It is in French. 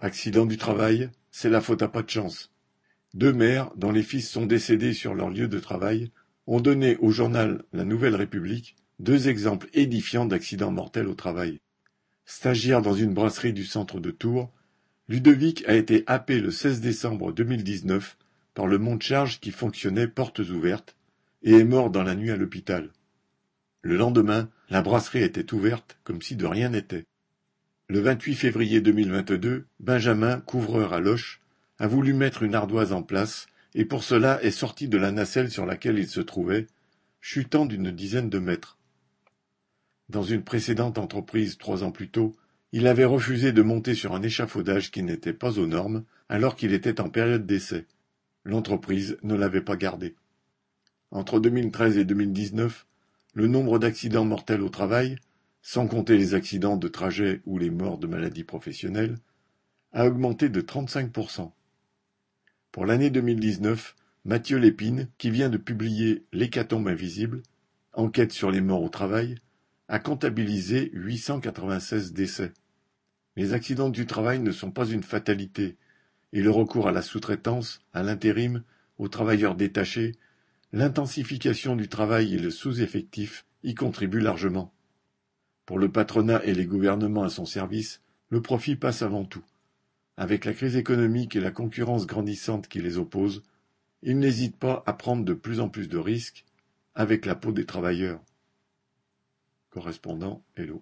Accident du travail, c'est la faute à pas de chance. Deux mères, dont les fils sont décédés sur leur lieu de travail, ont donné au journal La Nouvelle République deux exemples édifiants d'accidents mortels au travail. Stagiaire dans une brasserie du centre de Tours, Ludovic a été happé le 16 décembre 2019 par le monte-charge qui fonctionnait portes ouvertes et est mort dans la nuit à l'hôpital. Le lendemain, la brasserie était ouverte comme si de rien n'était. Le 28 février 2022, Benjamin, couvreur à Loche, a voulu mettre une ardoise en place et pour cela est sorti de la nacelle sur laquelle il se trouvait, chutant d'une dizaine de mètres. Dans une précédente entreprise trois ans plus tôt, il avait refusé de monter sur un échafaudage qui n'était pas aux normes alors qu'il était en période d'essai. L'entreprise ne l'avait pas gardé. Entre 2013 et 2019, le nombre d'accidents mortels au travail, sans compter les accidents de trajet ou les morts de maladies professionnelles, a augmenté de 35%. Pour l'année 2019, Mathieu Lépine, qui vient de publier L'hécatombe invisible, enquête sur les morts au travail, a comptabilisé 896 décès. Les accidents du travail ne sont pas une fatalité, et le recours à la sous-traitance, à l'intérim, aux travailleurs détachés, l'intensification du travail et le sous-effectif y contribuent largement. Pour le patronat et les gouvernements à son service, le profit passe avant tout. Avec la crise économique et la concurrence grandissante qui les oppose, ils n'hésitent pas à prendre de plus en plus de risques avec la peau des travailleurs. Correspondant Hello.